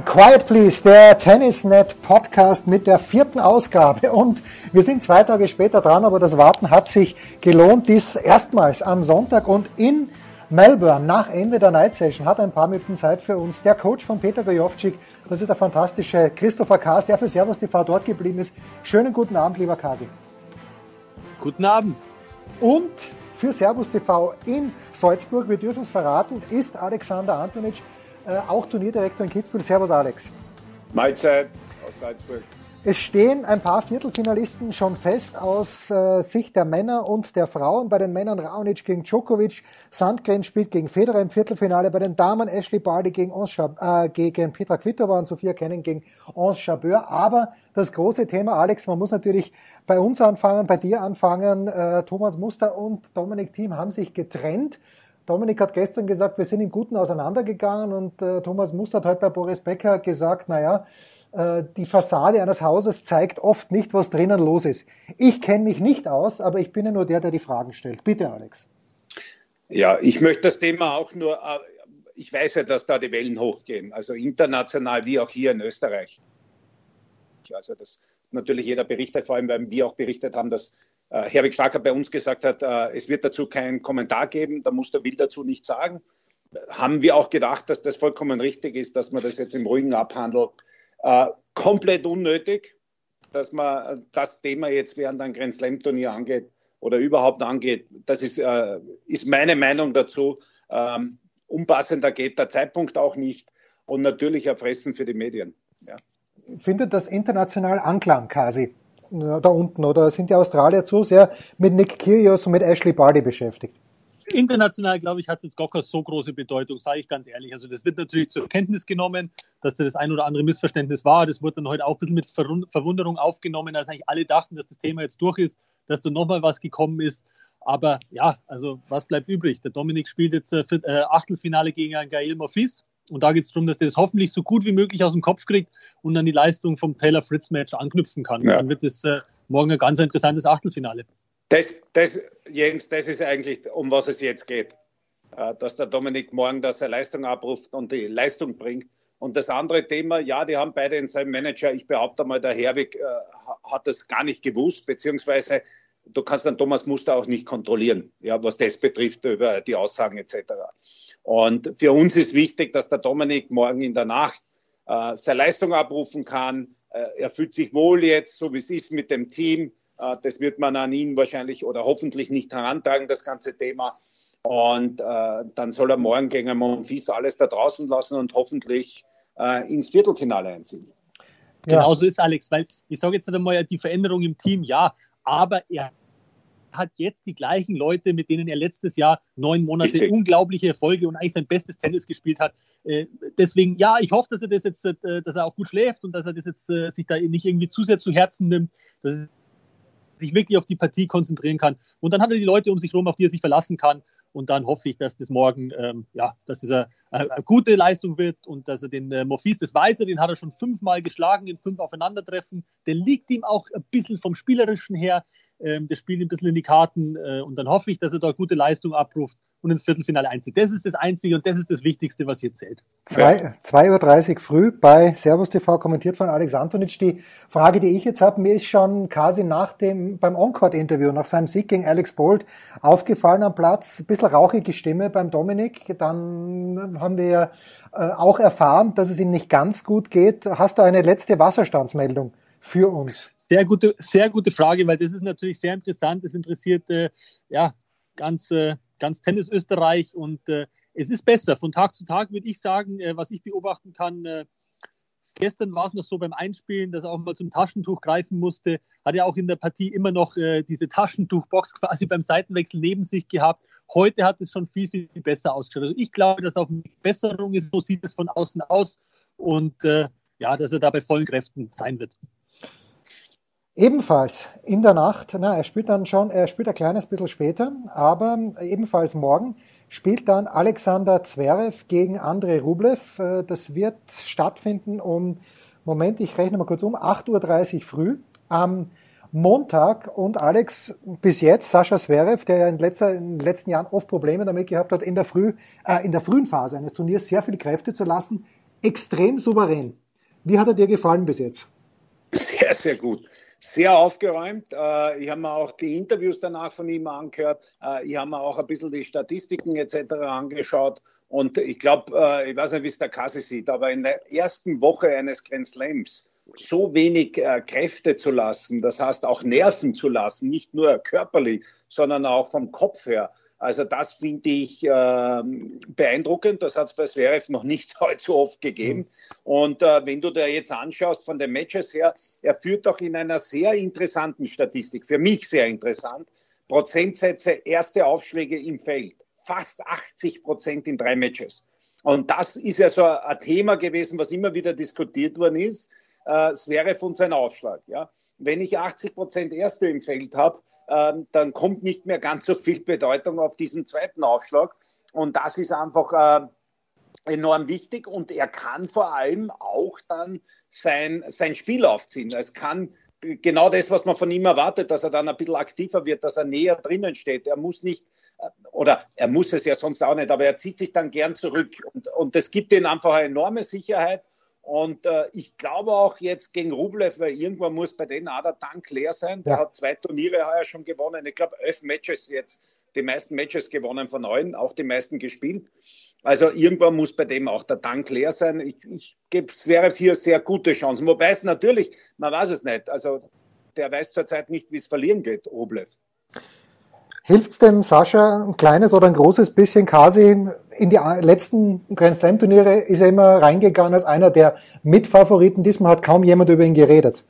Quiet Please, der Tennisnet Podcast mit der vierten Ausgabe. Und wir sind zwei Tage später dran, aber das Warten hat sich gelohnt. Dies erstmals am Sonntag und in Melbourne nach Ende der Night Session hat ein paar Minuten Zeit für uns. Der Coach von Peter Gojovcik, das ist der fantastische Christopher Kaas, der für Servus TV dort geblieben ist. Schönen guten Abend, lieber Kasi. Guten Abend. Und für Servus TV in Salzburg, wir dürfen es verraten, ist Alexander Antonic äh, auch Turnierdirektor in Kitzbühel. Servus Alex. Mahlzeit aus Salzburg. Es stehen ein paar Viertelfinalisten schon fest aus äh, Sicht der Männer und der Frauen. Bei den Männern Raonic gegen Djokovic, Sandgren spielt gegen Federer im Viertelfinale. Bei den Damen Ashley Barty gegen, äh, gegen Petra Kvitova und Sophia Kenning gegen Ons Jabeur. Aber das große Thema, Alex, man muss natürlich bei uns anfangen, bei dir anfangen. Äh, Thomas Muster und Dominik Thiem haben sich getrennt. Dominik hat gestern gesagt, wir sind im Guten auseinandergegangen und äh, Thomas Muster hat heute bei Boris Becker gesagt, naja, äh, die Fassade eines Hauses zeigt oft nicht, was drinnen los ist. Ich kenne mich nicht aus, aber ich bin ja nur der, der die Fragen stellt. Bitte, Alex. Ja, ich möchte das Thema auch nur, äh, ich weiß ja, dass da die Wellen hochgehen, also international wie auch hier in Österreich. Also das natürlich jeder berichtet, vor allem weil wir auch berichtet haben, dass äh, Herwig Schlager bei uns gesagt hat, äh, es wird dazu keinen Kommentar geben, da muss der Will dazu nichts sagen. Haben wir auch gedacht, dass das vollkommen richtig ist, dass man das jetzt im Ruhigen abhandelt. Äh, komplett unnötig, dass man das Thema jetzt während ein Grand Slam Turnier angeht oder überhaupt angeht. Das ist, äh, ist meine Meinung dazu. Ähm, unpassender geht der Zeitpunkt auch nicht und natürlich erfressen für die Medien. Ja. Findet das international Anklang, Kasi? Da unten oder sind die Australier zu sehr mit Nick Kyrgios und mit Ashley Barty beschäftigt? International, glaube ich, hat es jetzt Gockers so große Bedeutung, sage ich ganz ehrlich. Also das wird natürlich zur Kenntnis genommen, dass da das ein oder andere Missverständnis war. Das wurde dann heute auch ein bisschen mit Verwunderung aufgenommen, als eigentlich alle dachten, dass das Thema jetzt durch ist, dass da nochmal was gekommen ist. Aber ja, also was bleibt übrig? Der Dominik spielt jetzt äh, Achtelfinale gegen einen Gael Monfils. Und da geht es darum, dass er das hoffentlich so gut wie möglich aus dem Kopf kriegt und dann die Leistung vom Taylor Fritz Match anknüpfen kann. Ja. Dann wird es äh, morgen ein ganz interessantes Achtelfinale. Das, das, Jens, das ist eigentlich, um was es jetzt geht. Äh, dass der Dominik morgen da seine Leistung abruft und die Leistung bringt. Und das andere Thema, ja, die haben beide in seinem Manager, ich behaupte mal, der Herwig äh, hat das gar nicht gewusst, beziehungsweise du kannst dann Thomas Muster auch nicht kontrollieren, ja, was das betrifft über die Aussagen etc. Und für uns ist wichtig, dass der Dominik morgen in der Nacht äh, seine Leistung abrufen kann. Äh, er fühlt sich wohl jetzt, so wie es ist mit dem Team. Äh, das wird man an ihn wahrscheinlich oder hoffentlich nicht herantragen, das ganze Thema. Und äh, dann soll er morgen gegen Monfils alles da draußen lassen und hoffentlich äh, ins Viertelfinale einziehen. Ja. Genau so ist Alex, weil ich sage jetzt einmal, die Veränderung im Team, ja, aber er hat jetzt die gleichen Leute, mit denen er letztes Jahr neun Monate Richtig. unglaubliche Erfolge und eigentlich sein bestes Tennis gespielt hat. Äh, deswegen, ja, ich hoffe, dass er das jetzt, äh, dass er auch gut schläft und dass er das jetzt äh, sich da nicht irgendwie zu sehr zu Herzen nimmt, dass er sich wirklich auf die Partie konzentrieren kann. Und dann hat er die Leute um sich herum, auf die er sich verlassen kann. Und dann hoffe ich, dass das morgen, ähm, ja, dass das eine, eine, gute Leistung wird und dass er den äh, Morphis, das weiß er, den hat er schon fünfmal geschlagen in fünf Aufeinandertreffen. Der liegt ihm auch ein bisschen vom Spielerischen her ähm, das spielt ein bisschen in die Karten äh, und dann hoffe ich, dass er da gute Leistung abruft und ins Viertelfinale einzieht. Das ist das Einzige und das ist das Wichtigste, was hier zählt. 2.30 Uhr früh bei Servus TV kommentiert von Alex Antonic. Die Frage, die ich jetzt habe, mir ist schon quasi nach dem, beim Encore-Interview, nach seinem Sieg gegen Alex Bolt aufgefallen am Platz, ein bisschen rauchige Stimme beim Dominik. Dann haben wir äh, auch erfahren, dass es ihm nicht ganz gut geht. Hast du eine letzte Wasserstandsmeldung? Für uns? Sehr gute, sehr gute Frage, weil das ist natürlich sehr interessant. Es interessiert äh, ja ganz, äh, ganz Tennis Österreich und äh, es ist besser. Von Tag zu Tag würde ich sagen, äh, was ich beobachten kann, äh, Gestern war es noch so beim Einspielen, dass er auch mal zum Taschentuch greifen musste. Hat ja auch in der Partie immer noch äh, diese Taschentuchbox quasi beim Seitenwechsel neben sich gehabt. Heute hat es schon viel, viel besser ausgeschaut. Also ich glaube, dass auf eine Besserung ist. So sieht es von außen aus. Und äh, ja, dass er da bei vollen Kräften sein wird. Ebenfalls in der Nacht, na, er spielt dann schon, er spielt ein kleines bisschen später, aber ebenfalls morgen spielt dann Alexander Zverev gegen Andrei Rublev. Äh, das wird stattfinden um, Moment, ich rechne mal kurz um, 8.30 Uhr früh am Montag. Und Alex, bis jetzt, Sascha Zverev, der ja in, letzter, in den letzten Jahren oft Probleme damit gehabt hat, in der, früh, äh, in der frühen Phase eines Turniers sehr viel Kräfte zu lassen, extrem souverän. Wie hat er dir gefallen bis jetzt? Sehr, sehr gut sehr aufgeräumt. Äh, ich habe mir auch die Interviews danach von ihm angehört. Äh, ich habe mir auch ein bisschen die Statistiken etc. angeschaut. Und ich glaube, äh, ich weiß nicht, wie es der Kasse sieht, aber in der ersten Woche eines Grand Slams so wenig Kräfte zu lassen, das heißt auch Nerven zu lassen, nicht nur körperlich, sondern auch vom Kopf her, also das finde ich äh, beeindruckend. Das hat es bei Zverev noch nicht allzu oft gegeben. Und äh, wenn du dir jetzt anschaust von den Matches her, er führt doch in einer sehr interessanten Statistik, für mich sehr interessant, Prozentsätze, erste Aufschläge im Feld. Fast 80 Prozent in drei Matches. Und das ist ja so ein Thema gewesen, was immer wieder diskutiert worden ist. Äh, Zverev und sein Aufschlag. Ja? Wenn ich 80 Prozent Erste im Feld habe, dann kommt nicht mehr ganz so viel Bedeutung auf diesen zweiten Aufschlag. Und das ist einfach äh, enorm wichtig und er kann vor allem auch dann sein, sein Spiel aufziehen. Es kann genau das, was man von ihm erwartet, dass er dann ein bisschen aktiver wird, dass er näher drinnen steht. Er muss nicht, äh, oder er muss es ja sonst auch nicht, aber er zieht sich dann gern zurück. Und, und das gibt ihm einfach eine enorme Sicherheit. Und äh, ich glaube auch jetzt gegen Rublev, weil irgendwann muss bei denen auch der Tank leer sein. Der ja. hat zwei Turniere heuer schon gewonnen. Ich glaube, elf Matches jetzt, die meisten Matches gewonnen von neun, auch die meisten gespielt. Also irgendwann muss bei dem auch der Tank leer sein. Ich, ich gebe es wäre für sehr gute Chancen. Wobei es natürlich, man weiß es nicht. Also der weiß zurzeit nicht, wie es verlieren geht, Rublev. Hilft es dem Sascha ein kleines oder ein großes bisschen Kasi? In die letzten Grand Slam Turniere ist er immer reingegangen als einer der Mitfavoriten. Diesmal hat kaum jemand über ihn geredet.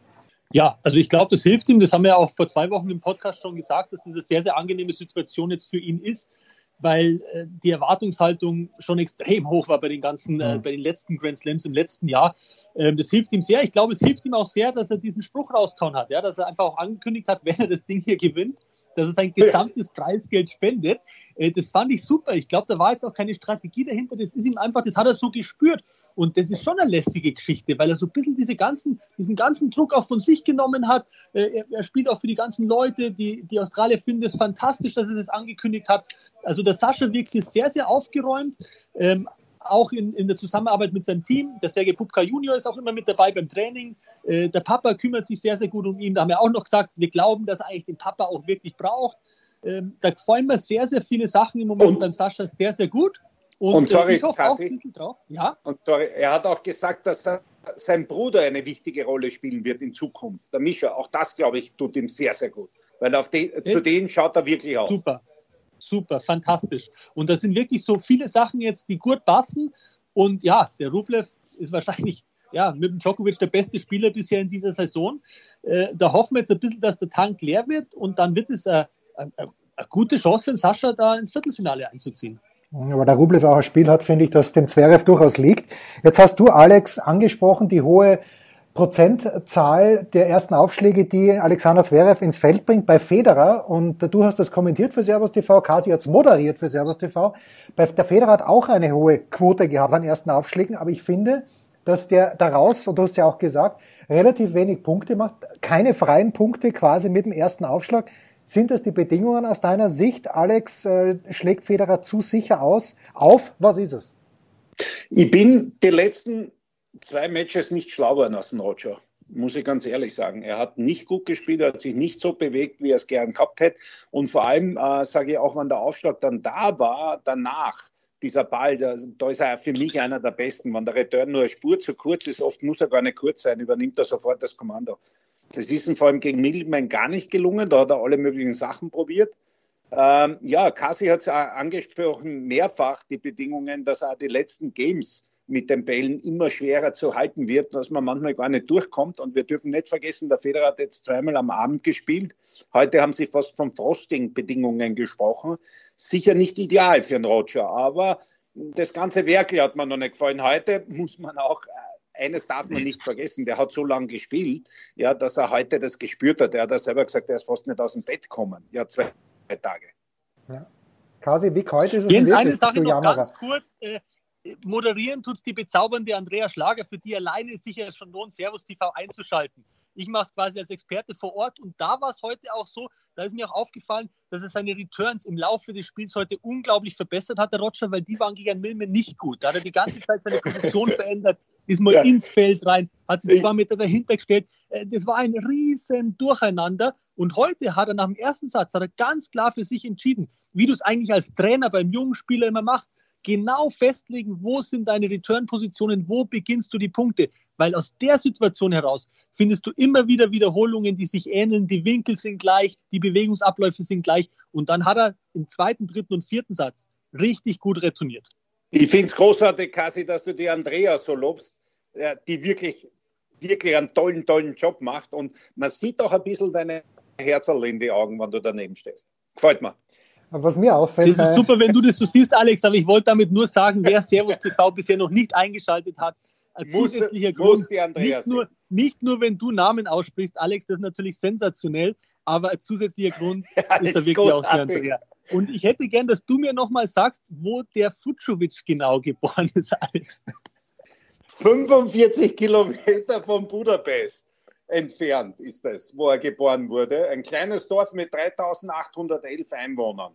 Ja, also ich glaube, das hilft ihm. Das haben wir auch vor zwei Wochen im Podcast schon gesagt, dass das eine sehr, sehr angenehme Situation jetzt für ihn ist, weil äh, die Erwartungshaltung schon extrem hoch war bei den ganzen, äh, bei den letzten Grand Slams im letzten Jahr. Ähm, das hilft ihm sehr. Ich glaube, es hilft ihm auch sehr, dass er diesen Spruch rauskauen hat, ja, dass er einfach auch angekündigt hat, wenn er das Ding hier gewinnt, dass er sein gesamtes Preisgeld spendet. Äh, das fand ich super. Ich glaube, da war jetzt auch keine Strategie dahinter. Das ist ihm einfach, das hat er so gespürt. Und das ist schon eine lästige Geschichte, weil er so ein bisschen diese ganzen, diesen ganzen Druck auch von sich genommen hat. Äh, er, er spielt auch für die ganzen Leute. Die, die Australier finden es fantastisch, dass er das angekündigt hat. Also der Sascha wirkt hier sehr, sehr aufgeräumt. Ähm, auch in, in der Zusammenarbeit mit seinem Team. Der Sergei Pupka Junior ist auch immer mit dabei beim Training. Äh, der Papa kümmert sich sehr, sehr gut um ihn. Da haben wir auch noch gesagt, wir glauben, dass er eigentlich den Papa auch wirklich braucht. Ähm, da gefallen mir sehr, sehr viele Sachen im Moment und, beim Sascha sehr, sehr gut. Und, und sorry, ich hoffe Kassi, auch drauf. Ja? Und sorry, er hat auch gesagt, dass er, sein Bruder eine wichtige Rolle spielen wird in Zukunft. Der Mischa, auch das, glaube ich, tut ihm sehr, sehr gut. Weil auf den, zu denen schaut er wirklich aus. Super, super, fantastisch. Und da sind wirklich so viele Sachen jetzt, die gut passen. Und ja, der Rublev ist wahrscheinlich ja, mit dem Djokovic der beste Spieler bisher in dieser Saison. Äh, da hoffen wir jetzt ein bisschen, dass der Tank leer wird und dann wird es eine, eine, eine gute Chance für den Sascha, da ins Viertelfinale einzuziehen. Aber der Rublev auch ein Spiel hat, finde ich, das dem Zverev durchaus liegt. Jetzt hast du, Alex, angesprochen, die hohe Prozentzahl der ersten Aufschläge, die Alexander Zverev ins Feld bringt bei Federer. Und du hast das kommentiert für Servus TV, Kasi hat es moderiert für Servus TV. Bei der Federer hat auch eine hohe Quote gehabt an ersten Aufschlägen, aber ich finde, dass der daraus, und du hast ja auch gesagt, relativ wenig Punkte macht, keine freien Punkte quasi mit dem ersten Aufschlag. Sind das die Bedingungen aus deiner Sicht? Alex äh, schlägt Federer zu sicher aus. Auf, was ist es? Ich bin die letzten zwei Matches nicht schlau geworden aus dem Roger, muss ich ganz ehrlich sagen. Er hat nicht gut gespielt, er hat sich nicht so bewegt, wie er es gern gehabt hätte. Und vor allem äh, sage ich auch, wenn der Aufschlag dann da war, danach, dieser Ball, da, da ist er für mich einer der besten. Wenn der Return nur eine Spur zu kurz ist, oft muss er gar nicht kurz sein, übernimmt er sofort das Kommando. Das ist ihm vor allem gegen Middleman gar nicht gelungen, da hat er alle möglichen Sachen probiert. Ähm, ja, Kasi hat es angesprochen, mehrfach die Bedingungen, dass er die letzten Games mit den Bällen immer schwerer zu halten wird, dass man manchmal gar nicht durchkommt. Und wir dürfen nicht vergessen, der Federer hat jetzt zweimal am Abend gespielt. Heute haben sie fast von Frosting-Bedingungen gesprochen. Sicher nicht ideal für einen Roger, aber das ganze Werk hat mir noch nicht gefallen. Heute muss man auch eines darf man nicht vergessen, der hat so lange gespielt, ja, dass er heute das gespürt hat. Er hat selber gesagt, er ist fast nicht aus dem Bett gekommen. Ja, zwei Tage. Ja. Kasi, wie kalt ist es Jens, eine Sache noch ganz kurz. Äh, moderieren tut die bezaubernde Andrea Schlager, für die alleine sicher schon lohnt, Servus TV einzuschalten. Ich mache es quasi als Experte vor Ort und da war es heute auch so, da ist mir auch aufgefallen, dass er seine Returns im Laufe des Spiels heute unglaublich verbessert hat, der Roger, weil die waren gegen Milme nicht gut. Da hat er die ganze Zeit seine Position verändert, ist mal ja. ins Feld rein, hat sich zwei Meter dahinter gestellt. Äh, das war ein riesen Durcheinander. Und heute hat er nach dem ersten Satz hat er ganz klar für sich entschieden, wie du es eigentlich als Trainer beim jungen Spieler immer machst genau festlegen, wo sind deine Return-Positionen, wo beginnst du die Punkte. Weil aus der Situation heraus findest du immer wieder Wiederholungen, die sich ähneln, die Winkel sind gleich, die Bewegungsabläufe sind gleich. Und dann hat er im zweiten, dritten und vierten Satz richtig gut retourniert. Ich finde es großartig, Kasi, dass du die Andrea so lobst, die wirklich, wirklich einen tollen, tollen Job macht. Und man sieht auch ein bisschen deine Herzerl in die Augen, wenn du daneben stehst. Gefällt mir. Was mir auffällt. Das ist super, wenn du das so siehst, Alex, aber ich wollte damit nur sagen, wer Servus TV bisher noch nicht eingeschaltet hat, ein muss, zusätzlicher Grund. Nicht nur, nicht nur, wenn du Namen aussprichst, Alex, das ist natürlich sensationell, aber ein zusätzlicher Grund ja, ist da wirklich großartig. auch der Andrea. Und ich hätte gern, dass du mir nochmal sagst, wo der Fucovic genau geboren ist, Alex. 45 Kilometer von Budapest entfernt ist es, wo er geboren wurde. Ein kleines Dorf mit 3811 Einwohnern.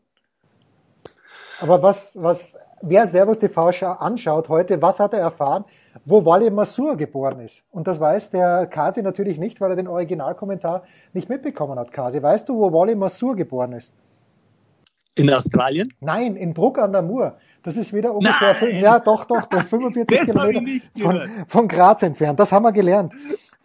Aber was, was, wer Servus TV anschaut heute, was hat er erfahren, wo Wally Masur geboren ist? Und das weiß der Kasi natürlich nicht, weil er den Originalkommentar nicht mitbekommen hat. Kasi, weißt du, wo Wally Masur geboren ist? In Australien? Nein, in Bruck an der Mur. Das ist wieder ungefähr, Nein. ja doch, doch, doch 45 Kilometer von, von Graz entfernt. Das haben wir gelernt.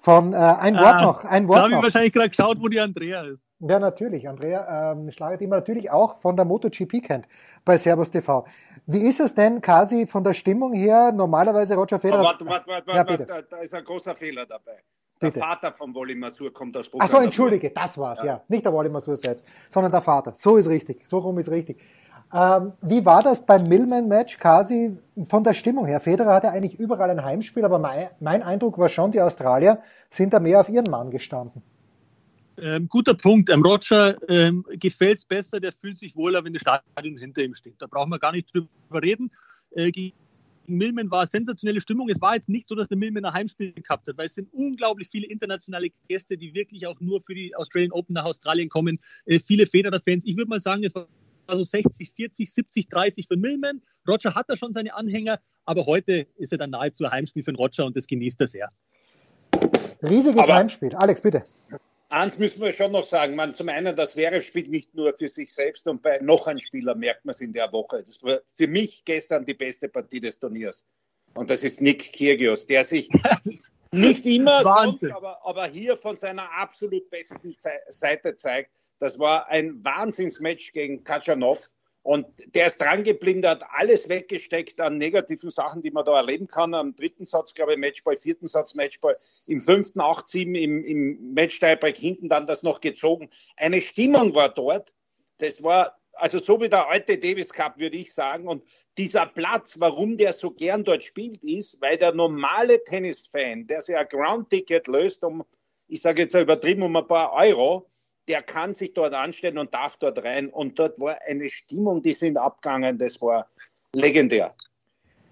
Von äh, ein Wort ah, noch, ein Wort da habe ich wahrscheinlich gerade geschaut, wo die Andrea ist. Ja, natürlich. Andrea ähm, Schlager, die man natürlich auch von der MotoGP kennt bei Servus TV. Wie ist es denn, Kasi, von der Stimmung her? Normalerweise Roger Federer. Warte, warte, warte, ja, warte, da, da ist ein großer Fehler dabei. Der bitte. Vater von Wally Masur kommt aus Programm. Ach so, entschuldige, das war's, ja. ja. Nicht der Wally Masur selbst, sondern der Vater. So ist richtig. So rum ist richtig. Ähm, wie war das beim Millman-Match, Kasi, von der Stimmung her? Federer hatte eigentlich überall ein Heimspiel, aber mein, mein Eindruck war schon, die Australier sind da mehr auf ihren Mann gestanden. Ähm, guter Punkt. Ähm, Roger ähm, gefällt es besser, der fühlt sich wohler, wenn das Stadion hinter ihm steht. Da brauchen wir gar nicht drüber reden. Äh, gegen Millman war sensationelle Stimmung. Es war jetzt nicht so, dass der Millman ein Heimspiel gehabt hat, weil es sind unglaublich viele internationale Gäste, die wirklich auch nur für die Australian Open nach Australien kommen. Äh, viele Federer-Fans. Ich würde mal sagen, es war also 60, 40, 70, 30 für Millman. Roger hat da schon seine Anhänger, aber heute ist er dann nahezu ein Heimspiel für den Roger und das genießt er sehr. Riesiges aber Heimspiel. Alex, bitte. Eins müssen wir schon noch sagen, man, zum einen, das wäre spielt nicht nur für sich selbst und bei noch einem Spieler merkt man es in der Woche. Das war für mich gestern die beste Partie des Turniers. Und das ist Nick Kyrgios, der sich nicht immer sonst, aber, aber hier von seiner absolut besten Seite zeigt. Das war ein Wahnsinnsmatch gegen Kaczanov. Und der ist dran geblieben, der hat alles weggesteckt an negativen Sachen, die man da erleben kann. Am dritten Satz, glaube ich, Matchball, vierten Satz Matchball, im fünften 8-7 im, im Match-Tiebreak hinten dann das noch gezogen. Eine Stimmung war dort. Das war also so wie der alte Davis Cup, würde ich sagen. Und dieser Platz, warum der so gern dort spielt, ist, weil der normale Tennisfan, der sich ein Ground-Ticket löst, um, ich sage jetzt übertrieben, um ein paar Euro, der kann sich dort anstellen und darf dort rein. Und dort war eine Stimmung, die sind abgegangen, das war legendär.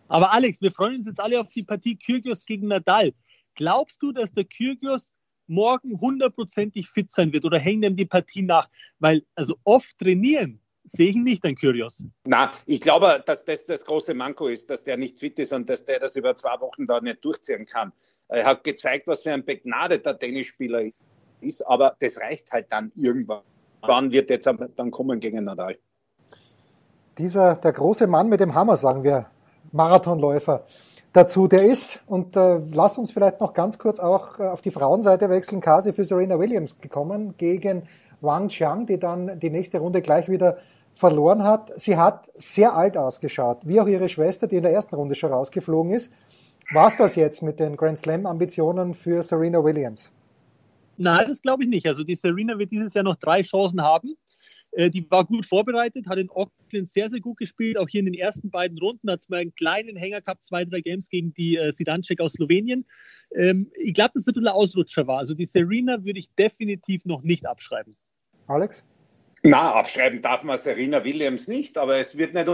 Aber Alex, wir freuen uns jetzt alle auf die Partie Kyrgios gegen Nadal. Glaubst du, dass der Kyrgios morgen hundertprozentig fit sein wird oder hängt ihm die Partie nach? Weil, also oft trainieren sehe ich nicht an Kyrgios. Na, ich glaube, dass das das große Manko ist, dass der nicht fit ist und dass der das über zwei Wochen da nicht durchziehen kann. Er hat gezeigt, was für ein begnadeter Tennisspieler ist aber das reicht halt dann irgendwann. Wann wird jetzt dann kommen gegen Nadal? Dieser, der große Mann mit dem Hammer, sagen wir, Marathonläufer dazu, der ist, und äh, lass uns vielleicht noch ganz kurz auch äh, auf die Frauenseite wechseln, Kasi für Serena Williams gekommen gegen Wang Qiang, die dann die nächste Runde gleich wieder verloren hat. Sie hat sehr alt ausgeschaut, wie auch ihre Schwester, die in der ersten Runde schon rausgeflogen ist. War es das jetzt mit den Grand Slam-Ambitionen für Serena Williams? Nein, das glaube ich nicht. Also die Serena wird dieses Jahr noch drei Chancen haben. Äh, die war gut vorbereitet, hat in Auckland sehr, sehr gut gespielt. Auch hier in den ersten beiden Runden hat es mal einen kleinen Hänger gehabt, zwei, drei Games gegen die äh, Sidancek aus Slowenien. Ähm, ich glaube, dass es ein bisschen Ausrutscher war. Also die Serena würde ich definitiv noch nicht abschreiben. Alex? Na, abschreiben darf man Serena Williams nicht, aber es wird nicht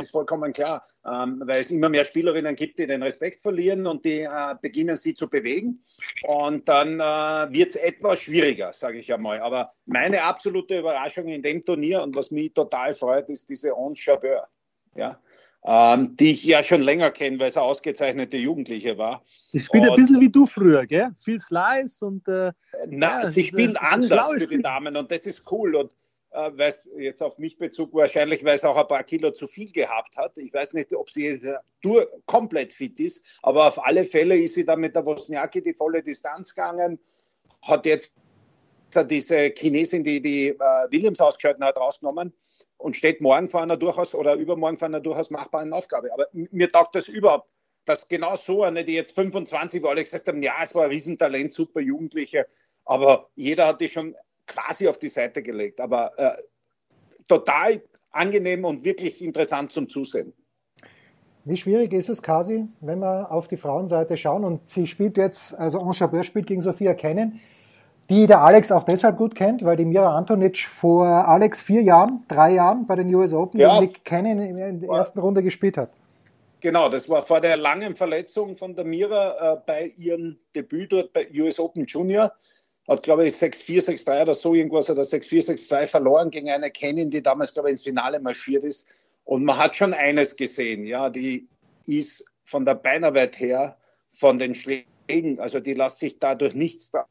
ist vollkommen klar, ähm, weil es immer mehr Spielerinnen gibt, die den Respekt verlieren und die äh, beginnen, sie zu bewegen. Und dann äh, wird es etwas schwieriger, sage ich einmal. Aber meine absolute Überraschung in dem Turnier und was mich total freut, ist diese On Chabeur. Ja? Ähm, die ich ja schon länger kenne, weil sie ausgezeichnete Jugendliche war. Sie spielt und, ein bisschen wie du früher, gell? Viel Slice und. Äh, na, ja, sie spielt anders für die Damen und das ist cool. Und äh, weil es jetzt auf mich Bezug wahrscheinlich, weil es auch ein paar Kilo zu viel gehabt hat. Ich weiß nicht, ob sie jetzt durch, komplett fit ist, aber auf alle Fälle ist sie dann mit der Wozniacki die volle Distanz gegangen, hat jetzt diese Chinesin, die die äh, Williams ausgeschalten hat, rausgenommen und steht morgen vor einer durchaus oder übermorgen vor einer durchaus machbaren Aufgabe. Aber mir taugt das überhaupt, dass genau so eine, die jetzt 25 war, alle gesagt haben, ja, es war ein Riesentalent, super Jugendliche, aber jeder hat die schon quasi auf die Seite gelegt. Aber äh, total angenehm und wirklich interessant zum Zusehen. Wie schwierig ist es, Kasi, wenn wir auf die Frauenseite schauen? Und sie spielt jetzt, also Enchabeur spielt gegen Sophia Kennen, die der Alex auch deshalb gut kennt, weil die Mira Antonic vor Alex vier Jahren, drei Jahren bei den US Open ja, Nick Kennen in der ersten Runde gespielt hat. Genau, das war vor der langen Verletzung von der Mira äh, bei ihrem Debüt dort bei US Open Junior hat, glaube ich, 6-4, 6-3 oder so irgendwas oder 6-4, 6-2 verloren gegen eine Kennen, die damals, glaube ich, ins Finale marschiert ist. Und man hat schon eines gesehen, ja, die ist von der Beinarbeit her, von den Schlägen, also die lässt sich dadurch nichts da.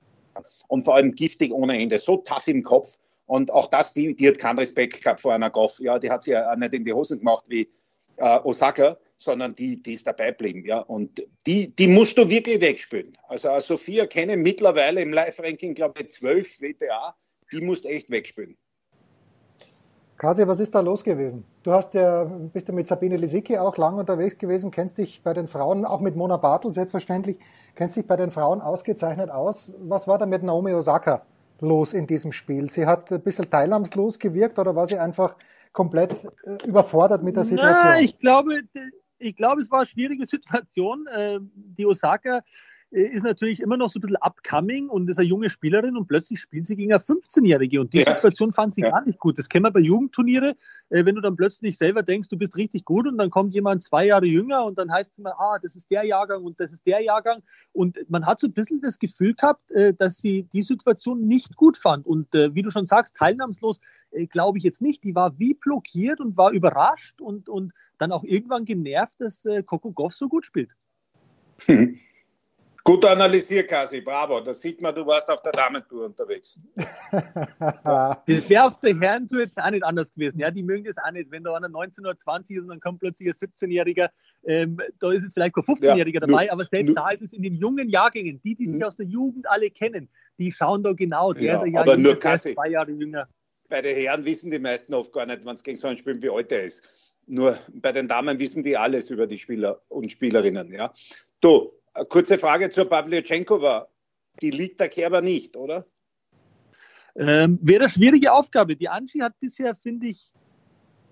Und vor allem giftig ohne Ende, so tough im Kopf. Und auch das, die, die hat keinen Respekt gehabt vor einer Goff. Ja, die hat sich ja nicht in die Hosen gemacht wie äh, Osaka sondern die, die ist dabei blieben. Ja? Und die, die musst du wirklich wegspülen. Also Sophia kenne mittlerweile im Live-Ranking, glaube ich, 12 WTA, die musst echt wegspülen. Kasi, was ist da los gewesen? Du hast ja, bist ja mit Sabine Lisicki auch lang unterwegs gewesen, kennst dich bei den Frauen, auch mit Mona Bartel selbstverständlich, kennst dich bei den Frauen ausgezeichnet aus. Was war da mit Naomi Osaka los in diesem Spiel? Sie hat ein bisschen teilnahmslos gewirkt oder war sie einfach komplett äh, überfordert mit der Situation? Na, ich glaube, ich glaube, es war eine schwierige Situation. Ähm, die Osaka ist natürlich immer noch so ein bisschen upcoming und ist eine junge Spielerin und plötzlich spielt sie gegen eine 15-Jährige und die ja. Situation fand sie ja. gar nicht gut. Das kennen wir bei Jugendturniere, äh, wenn du dann plötzlich selber denkst, du bist richtig gut und dann kommt jemand zwei Jahre jünger und dann heißt es immer, ah, das ist der Jahrgang und das ist der Jahrgang und man hat so ein bisschen das Gefühl gehabt, äh, dass sie die Situation nicht gut fand und wie du schon sagst, teilnahmslos glaube ich jetzt nicht. Die war wie blockiert und war überrascht und, und dann auch irgendwann genervt, dass Coco Goff so gut spielt. Hm. Gut analysiert, Kasi, bravo. Da sieht man, du warst auf der Damentour unterwegs. das wäre auf der Herrentour jetzt auch nicht anders gewesen. Ja, die mögen das auch nicht. Wenn da einer 19 oder 20 ist und dann kommt plötzlich ein 17-Jähriger, ähm, da ist jetzt vielleicht kein 15-Jähriger ja, dabei, aber selbst da ist es in den jungen Jahrgängen, die, die sich aus der Jugend alle kennen, die schauen da genau. Der ja, ist ein Jahr aber jünger, nur Kasi, zwei Jahre jünger. Bei den Herren wissen die meisten oft gar nicht, wenn es gegen so einen spielen, wie alt er ist. Nur bei den Damen wissen die alles über die Spieler und Spielerinnen. Ja. Du, kurze Frage zur Pavlyuchenkova. Die liegt der Kerber nicht, oder? Ähm, wäre eine schwierige Aufgabe. Die Angie hat bisher, finde ich,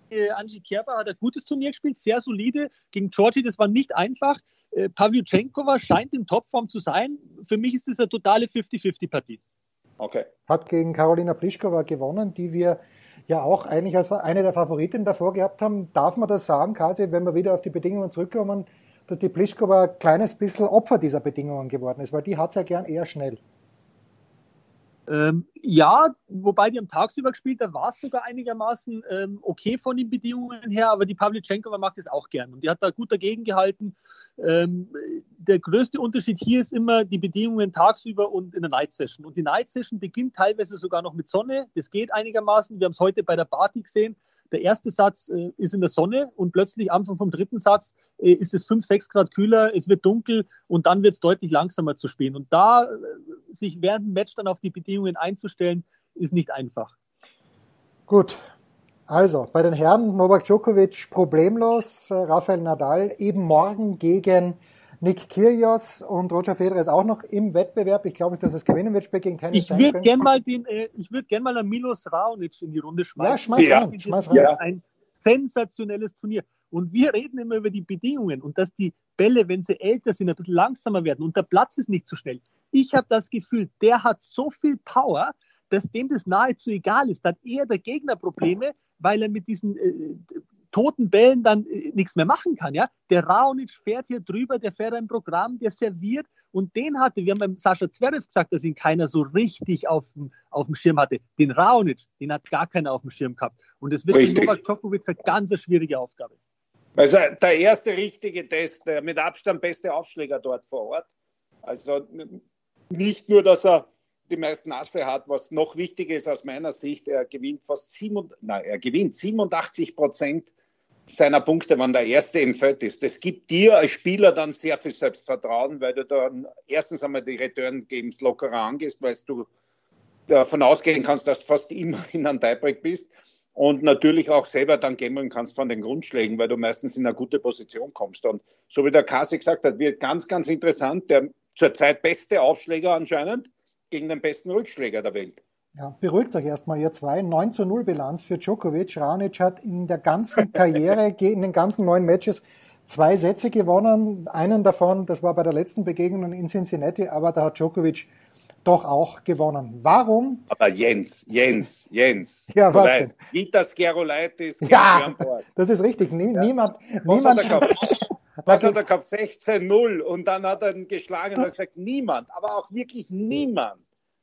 äh, Angie Kerber hat ein gutes Turnier gespielt, sehr solide. Gegen Georgie, das war nicht einfach. Äh, Pavlyuchenkova scheint in Topform zu sein. Für mich ist es eine totale 50-50-Partie. Okay. Hat gegen Karolina Pliskova gewonnen, die wir ja auch eigentlich als eine der Favoritinnen davor gehabt haben. Darf man das sagen, Kasi, wenn wir wieder auf die Bedingungen zurückkommen? Dass die Pliskova ein kleines bisschen Opfer dieser Bedingungen geworden ist, weil die hat es ja gern eher schnell. Ähm, ja, wobei die am Tagsüber gespielt, da war es sogar einigermaßen ähm, okay von den Bedingungen her, aber die Pavlyuchenkova macht es auch gern und die hat da gut dagegen gehalten. Ähm, der größte Unterschied hier ist immer die Bedingungen tagsüber und in der Night Session. Und die Night Session beginnt teilweise sogar noch mit Sonne. Das geht einigermaßen. Wir haben es heute bei der Party gesehen. Der erste Satz äh, ist in der Sonne und plötzlich Anfang vom dritten Satz äh, ist es 5, 6 Grad kühler, es wird dunkel und dann wird es deutlich langsamer zu spielen. Und da äh, sich während dem Match dann auf die Bedingungen einzustellen, ist nicht einfach. Gut. Also, bei den Herren Novak Djokovic problemlos, äh, Rafael Nadal eben morgen gegen Nick Kyrgios und Roger Federer ist auch noch im Wettbewerb. Ich glaube nicht, dass es gewinnen wird, spielt gegen Tennis. Ich würde gerne mal den, äh, ich würde gerne mal einen Milos Raonic in die Runde schmeißen. Ja, schmeiß ja. rein, schmeiß rein. Ja. Ein sensationelles Turnier. Und wir reden immer über die Bedingungen und dass die Bälle, wenn sie älter sind, ein bisschen langsamer werden und der Platz ist nicht so schnell. Ich habe das Gefühl, der hat so viel Power, dass dem das nahezu egal ist. Dann eher der Gegner Probleme, weil er mit diesen äh, toten Bällen dann äh, nichts mehr machen kann. Ja? Der Raonic fährt hier drüber, der fährt ein Programm, der serviert und den hatte, wir haben beim Sascha Zverev gesagt, dass ihn keiner so richtig auf dem, auf dem Schirm hatte. Den Raonic, den hat gar keiner auf dem Schirm gehabt. Und das wird für Novak Djokovic eine ganz schwierige Aufgabe. Also der erste richtige Test, der mit Abstand beste Aufschläger dort vor Ort. Also nicht nur, dass er die meisten Asse hat, was noch wichtiger ist aus meiner Sicht, er gewinnt fast sieben, nein, er gewinnt 87 Prozent seiner Punkte, wenn der Erste im Feld ist. Das gibt dir als Spieler dann sehr viel Selbstvertrauen, weil du dann erstens einmal die Return Games lockerer angehst, weil du davon ausgehen kannst, dass du fast immer in einem Tiebreak bist und natürlich auch selber dann gambeln kannst von den Grundschlägen, weil du meistens in eine gute Position kommst. Und so wie der Kasi gesagt hat, wird ganz, ganz interessant. Der zurzeit beste Aufschläger anscheinend gegen den besten Rückschläger der Welt. Ja, beruhigt euch erstmal, ihr zwei. 9 zu 0 Bilanz für Djokovic. Raonic hat in der ganzen Karriere, in den ganzen neun Matches, zwei Sätze gewonnen. Einen davon, das war bei der letzten Begegnung in Cincinnati, aber da hat Djokovic doch auch gewonnen. Warum? Aber Jens, Jens, Jens. Ja, was weißt, Vitas Gerolaitis, ja, das ist richtig. Nie, Ja. Niemand, Was hat er gehabt? Was hat er gehabt? 16-0 und dann hat er ihn geschlagen und hat gesagt, niemand, aber auch wirklich niemand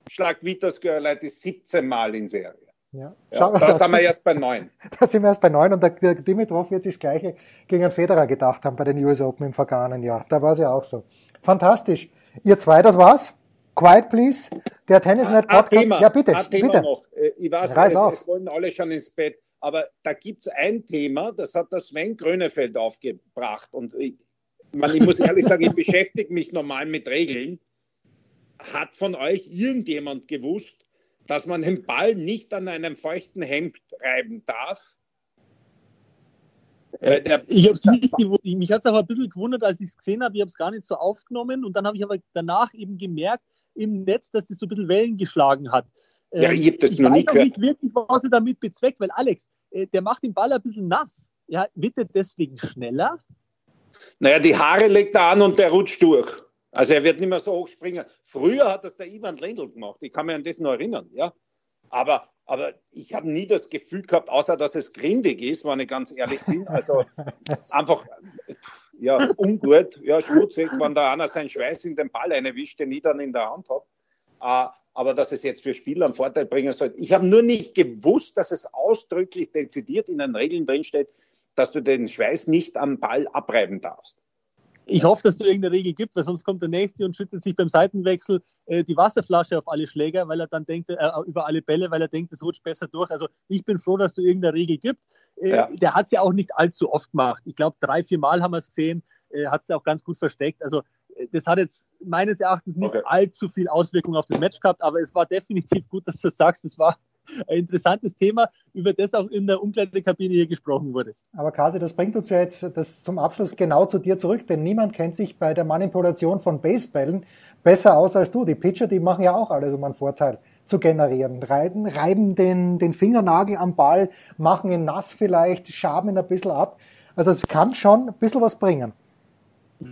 schlagt Vitas Gerolaitis 17 Mal in Serie. ja. Ja, da sind wir erst bei neun. Da sind wir erst bei neun und der, Dimitrov wird sich das Gleiche gegen einen Federer gedacht haben bei den US Open im vergangenen Jahr. Da war es ja auch so. Fantastisch. Ihr zwei, das war's. Quiet please. Der Tennisnet Ein Podcast. Thema, ja, bitte, ein Thema bitte. noch. Äh, Ich weiß, Reiß es, auf. es wollen alle schon ins Bett, aber da gibt's ein Thema, das hat der Sven Grönefeld aufgebracht. Und ich, man, ich muss ehrlich sagen, ich beschäftige mich normal mit Regeln. Hat von euch irgendjemand gewusst, dass man den Ball nicht an einem feuchten Hemd reiben darf? Äh, der, Ich habe es nicht gewundert. Mich hat es auch ein bisschen gewundert, als ich es gesehen habe. Ich habe es gar nicht so aufgenommen und dann habe ich aber danach eben gemerkt im Netz, dass das so ein bisschen Wellen geschlagen hat. Ja, Ähm, ich hab das ich noch weiß nie gehört. nicht wirklich, was er damit bezweckt, weil Alex, äh, der macht den Ball ein bisschen nass. Ja, wird er deswegen schneller? naja, die Haare legt er an und der rutscht durch. Also er wird nicht mehr so hoch springen. Früher hat das der Ivan Lendl gemacht. Ich kann mich an das noch erinnern, ja. Aber, aber ich habe nie das Gefühl gehabt, außer dass es grindig ist, wenn ich ganz ehrlich bin. Also einfach, ja, ungut, ja, schmutzig, wenn da einer seinen Schweiß in den Ball einwischt, den ich dann in der Hand habe. Aber dass es jetzt für Spieler einen Vorteil bringen soll. Ich habe nur nicht gewusst, dass es ausdrücklich dezidiert in den Regeln drinsteht, dass du den Schweiß nicht am Ball abreiben darfst. Ich hoffe, dass du irgendeine Regel gibt, weil sonst kommt der Nächste und schüttet sich beim Seitenwechsel äh, die Wasserflasche auf alle Schläger, weil er dann denkt, äh, über alle Bälle, weil er denkt, es rutscht besser durch. Also ich bin froh, dass du irgendeine Regel gibt. Äh, Ja. Der hat es ja auch nicht allzu oft gemacht. Ich glaube, drei, vier Mal haben wir es gesehen, äh, hat es ja auch ganz gut versteckt. Also das hat jetzt meines Erachtens nicht Okay. allzu viel Auswirkung auf das Match gehabt, aber es war definitiv gut, dass du das sagst. Es war ein interessantes Thema, über das auch in der Umkleidekabine hier gesprochen wurde. Aber Kasi, das bringt uns ja jetzt das zum Abschluss genau zu dir zurück, denn niemand kennt sich bei der Manipulation von Baseballen besser aus als du. Die Pitcher, die machen ja auch alles, um einen Vorteil zu generieren. Reiben, reiben den, den Fingernagel am Ball, machen ihn nass vielleicht, schaben ihn ein bisschen ab. Also es kann schon ein bisschen was bringen.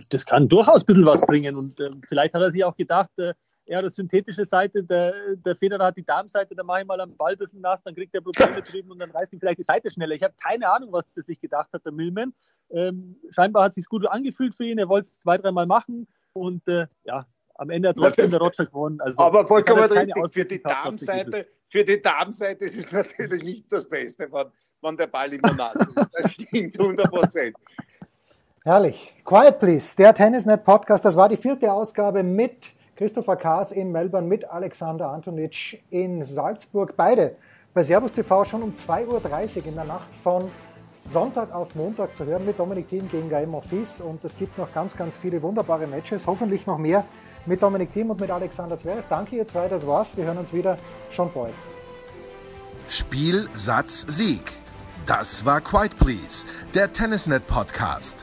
Das kann durchaus ein bisschen was bringen. Und ähm, vielleicht hat er sich auch gedacht, äh, er hat eine synthetische Seite, der, der Federer hat die Darmseite, da mache ich mal am Ball ein bisschen nass, dann kriegt er Probleme drüben und dann reißt ihm vielleicht die Seite schneller. Ich habe keine Ahnung, was er sich gedacht hat, der Millman. Ähm, scheinbar hat es sich gut angefühlt für ihn, er wollte es zwei, dreimal machen und äh, ja, am Ende hat trotzdem der Roger gewonnen. Also, Aber das vollkommen richtig. Für die gehabt Darmseite, für die Darmseite ist es natürlich nicht das Beste, wenn, wenn der Ball immer nass ist. Das stimmt 100 Prozent. Herrlich. Quiet Please, der Tennisnet Podcast. Das war die vierte Ausgabe mit Christopher Kaas in Melbourne, mit Alexander Antonitsch in Salzburg. Beide bei Servus TV schon um 2.30 Uhr in der Nacht von Sonntag auf Montag zu hören mit Dominik Thiem gegen Gaim Office. Und es gibt noch ganz, ganz viele wunderbare Matches. Hoffentlich noch mehr mit Dominik Thiem und mit Alexander Zverev. Danke ihr zwei, das war's. Wir hören uns wieder schon bald. Spiel, Satz, Sieg. Das war Quiet Please, der Tennisnet Podcast.